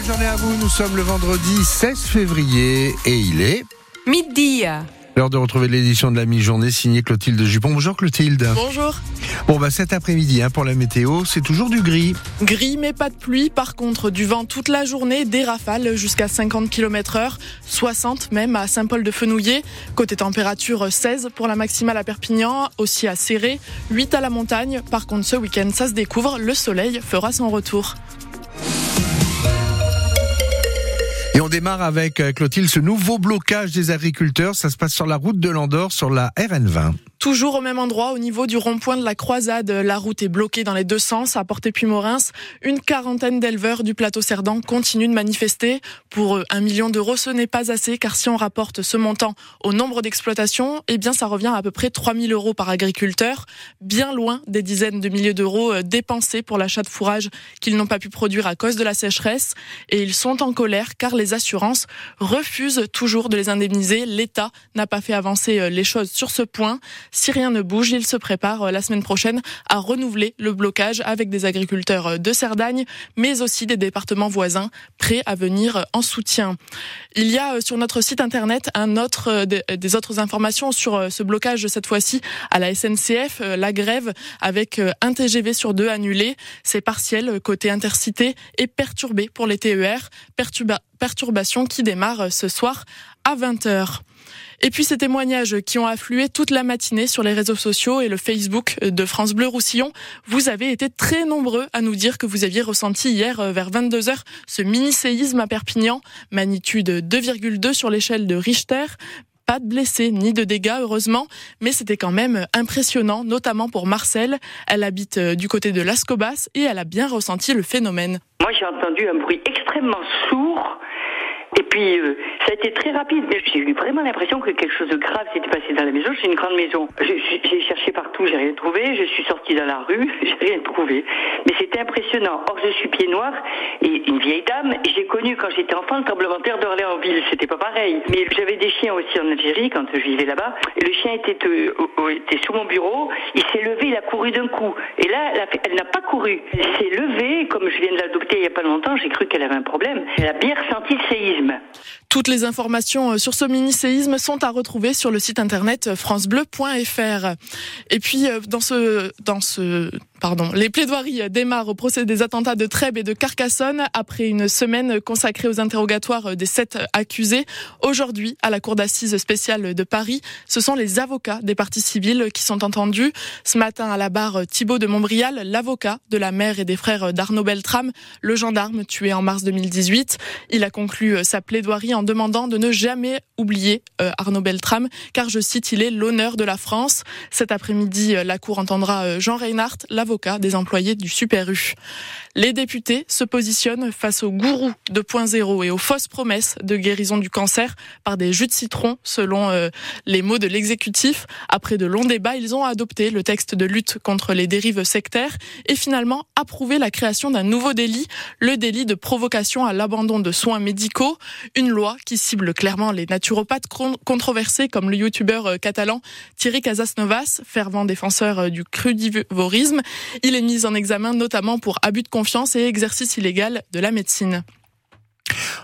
Belle journée à vous, nous sommes le vendredi 16 février et il est... Midi. L'heure de retrouver l'édition de la mi-journée signée Clotilde Jupon. Bonjour Clotilde. Bonjour. Bon bah cet après-midi hein, pour la météo, c'est toujours du gris. Gris mais pas de pluie. Par contre, du vent toute la journée, des rafales jusqu'à 50 km heure, 60 même à Saint-Paul-de-Fenouillet. Côté température, 16 pour la maximale à Perpignan, aussi à Serré, 8 à la montagne. Par contre, ce week-end, ça se découvre, le soleil fera son retour. Démarre avec euh, Clotilde ce nouveau blocage des agriculteurs. Ça se passe sur la route de l'Andorre, sur la RN20. Toujours au même endroit, au niveau du rond-point de la croisade, la route est bloquée dans les deux sens à Porté-Puy-Morins. Une quarantaine d'éleveurs du plateau Cerdan continuent de manifester. Pour un million d'euros, ce n'est pas assez, car si on rapporte ce montant au nombre d'exploitations, eh bien, ça revient à peu près 3000 euros par agriculteur, bien loin des dizaines de milliers d'euros euh, dépensés pour l'achat de fourrage qu'ils n'ont pas pu produire à cause de la sécheresse. Et ils sont en colère, car les assurances refusent toujours de les indemniser. L'État n'a pas fait avancer euh, les choses sur ce point. Si rien ne bouge, il se prépare euh, la semaine prochaine à renouveler le blocage avec des agriculteurs euh, de Cerdagne, mais aussi des départements voisins prêts à venir euh, en soutien. Il y a sur notre site internet des autres informations sur ce blocage cette fois-ci à la SNCF, la grève avec un TGV sur deux annulé. C'est partiel côté intercité et perturbé pour les TER. perturbation qui démarre ce soir à 20h. Et puis ces témoignages qui ont afflué toute la matinée sur les réseaux sociaux et le Facebook de France Bleu Roussillon, vous avez été très nombreux à nous dire que vous aviez ressenti hier euh, vers 22h ce mini-séisme à Perpignan, magnitude 2,2 sur l'échelle de Richter, pas de blessés ni de dégâts, heureusement, mais c'était quand même impressionnant, notamment pour Marcel. Elle habite euh, du côté de Lascobas et elle a bien ressenti le phénomène. Moi, j'ai entendu un bruit extrêmement sourd et puis, euh, ça a été très rapide. J'ai eu vraiment l'impression que quelque chose de grave s'était passé dans la maison. C'est une grande maison. J'ai cherché partout, j'ai rien trouvé. Je suis sortie dans la rue, j'ai rien trouvé. Mais c'était impressionnant. Or, je suis pied noir et une vieille dame. J'ai connu quand j'étais enfant le tremblement de terre d'Orléansville. C'était pas pareil. Mais j'avais des chiens aussi en Algérie quand je vivais là-bas. Et le chien était, euh, sous mon bureau. Il s'est levé, il a couru d'un coup. Et là, elle n'a pas couru. Elle s'est levée, comme je viens de l'adopter il y a pas longtemps. J'ai cru qu'elle avait un problème. Elle a bien ressenti le séisme. Toutes les informations euh, sur ce mini-séisme sont à retrouver sur le site internet francebleu.fr. Et puis euh, dans ce dans ce Pardon. Les plaidoiries démarrent au procès des attentats de Trèbes et de Carcassonne après une semaine consacrée aux interrogatoires des sept accusés. Aujourd'hui, à la Cour d'assises spéciale de Paris, ce sont les avocats des parties civiles qui sont entendus. Ce matin, à la barre, Thibault de Montbrial, l'avocat de la mère et des frères d'Arnaud Beltrame, le gendarme tué en mars 2018. Il a conclu sa plaidoirie en demandant de ne jamais oublier euh, Arnaud Beltrame, car je cite, il est l'honneur de la France. Cet après-midi, la Cour entendra Jean Reinhardt, l'avocat des employés du Super U. Les députés se positionnent face aux gourous 2.0 et aux fausses promesses de guérison du cancer par des jus de citron, selon euh, les mots de l'exécutif. Après de longs débats, ils ont adopté le texte de lutte contre les dérives sectaires et finalement approuvé la création d'un nouveau délit, le délit de provocation à l'abandon de soins médicaux, une loi qui cible clairement les naturopathes controversés comme le youtubeur euh, catalan Thierry Casasnovas, fervent défenseur euh, du crudivorisme. Il est mis en examen notamment pour abus de confiance et exercice illégal de la médecine.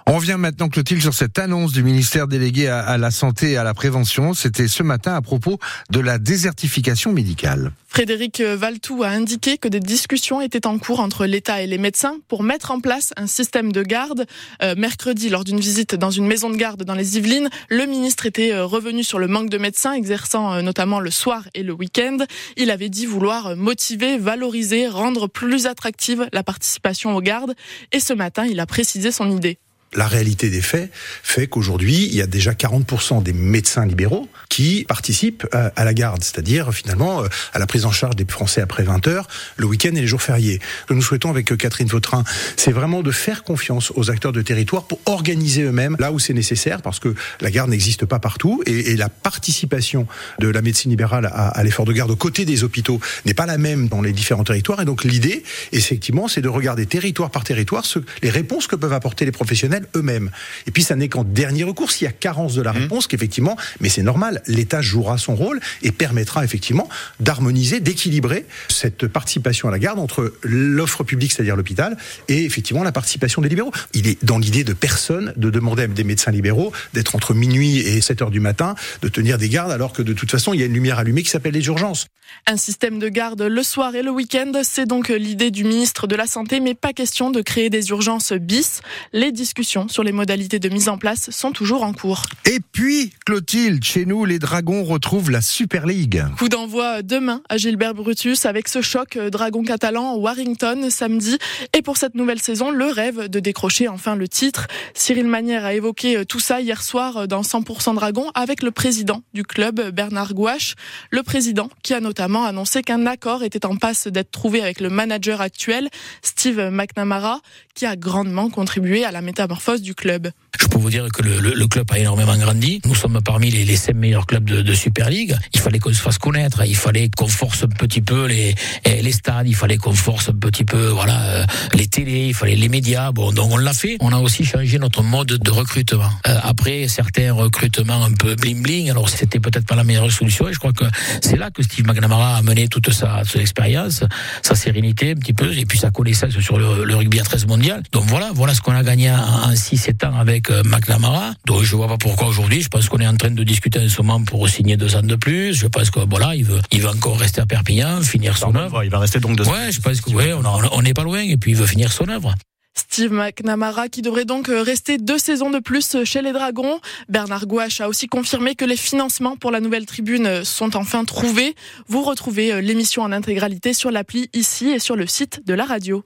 On revient maintenant, Clotilde, sur cette annonce du ministère délégué à, la santé et à la prévention. C'était ce matin à propos de la désertification médicale. Frédéric Valtou a indiqué que des discussions étaient en cours entre l'État et les médecins pour mettre en place un système de garde. Euh, mercredi, lors d'une visite dans une maison de garde dans les Yvelines, le ministre était euh, revenu sur le manque de médecins exerçant euh, notamment le soir et le week-end. Il avait dit vouloir motiver, valoriser, rendre plus attractive la participation aux gardes. Et ce matin, il a précisé son idée la réalité des faits fait qu'aujourd'hui, il y a déjà 40% des médecins libéraux qui participent à, la garde, c'est-à-dire finalement euh, à la prise en charge des Français après 20 heures, le week-end et les jours fériés. Ce que nous souhaitons avec euh, Catherine Vautrin, c'est vraiment de faire confiance aux acteurs de territoire pour organiser eux-mêmes là où c'est nécessaire, parce que la garde n'existe pas partout et, la participation de la médecine libérale à, à l'effort de garde aux côtés des hôpitaux n'est pas la même dans les différents territoires. Et donc l'idée, effectivement, c'est de regarder territoire par territoire ce, les réponses que peuvent apporter les professionnels eux-mêmes. Et puis ça n'est qu'en dernier recours, s'il y a carence de la mmh. réponse, qu'effectivement, mais c'est normal, l'État jouera son rôle et permettra effectivement d'harmoniser, d'équilibrer cette participation à la garde entre l'offre publique, c'est-à-dire l'hôpital, et effectivement la participation des libéraux. Il est dans l'idée de personne de demander à des médecins libéraux d'être entre minuit et 7 heures du matin, de tenir des gardes, alors que de toute façon, il y a une lumière allumée qui s'appelle les urgences. Un système de garde le soir et le week-end, c'est donc l'idée du ministre de la Santé, mais pas question de créer des urgences bis. Les discussions sur les modalités de mise en place sont toujours en cours. Et puis, Clotilde, chez nous, les Dragons retrouvent la Super League. Coup d'envoi demain à Gilbert Brutus avec ce choc dragon catalan Warrington samedi. Et pour cette nouvelle saison, le rêve de décrocher enfin le titre. Cyril Manière a évoqué tout ça hier soir dans 100% Dragon avec le président du club, Bernard Gouache. Le président qui a notamment annoncé qu'un accord était en passe d'être trouvé avec le manager actuel, Steve McNamara, qui a grandement contribué à la métamorphose du club. Je peux vous dire que le, club a énormément grandi. Nous sommes parmi les, les 5 meilleurs clubs de, Super League. Il fallait qu'on se fasse connaître. Il fallait qu'on force un petit peu les, les stades. Il fallait qu'on force un petit peu, voilà, euh, les télés. Il fallait les médias. Bon, donc on l'a fait. On a aussi changé notre mode de recrutement. Euh, après, certains recrutements un peu bling bling. Alors c'était peut-être pas la meilleure solution. Et je crois que c'est là que Steve McNamara a mené toute sa, son expérience, sa sérénité un petit peu, et puis sa connaissance sur le, rugby à 13 mondial. Donc voilà, voilà ce qu'on a gagné 6-7 ans avec euh, McNamara. Donc je vois pas pourquoi aujourd'hui. Je pense qu'on est en train de discuter en ce moment pour signer deux ans de plus. Je pense que voilà, il veut, il veut encore rester à Perpignan, finir son œuvre. Il va rester donc deux ans. Ouais, je pense que ouais, on n'est pas loin et puis il veut finir son œuvre. Steve McNamara qui devrait donc euh, rester deux saisons de plus chez les Dragons. Bernard Gouache a aussi confirmé que les financements pour la nouvelle tribune sont enfin trouvés. Vous retrouvez euh, l'émission en intégralité sur l'appli ici et sur le site de la radio.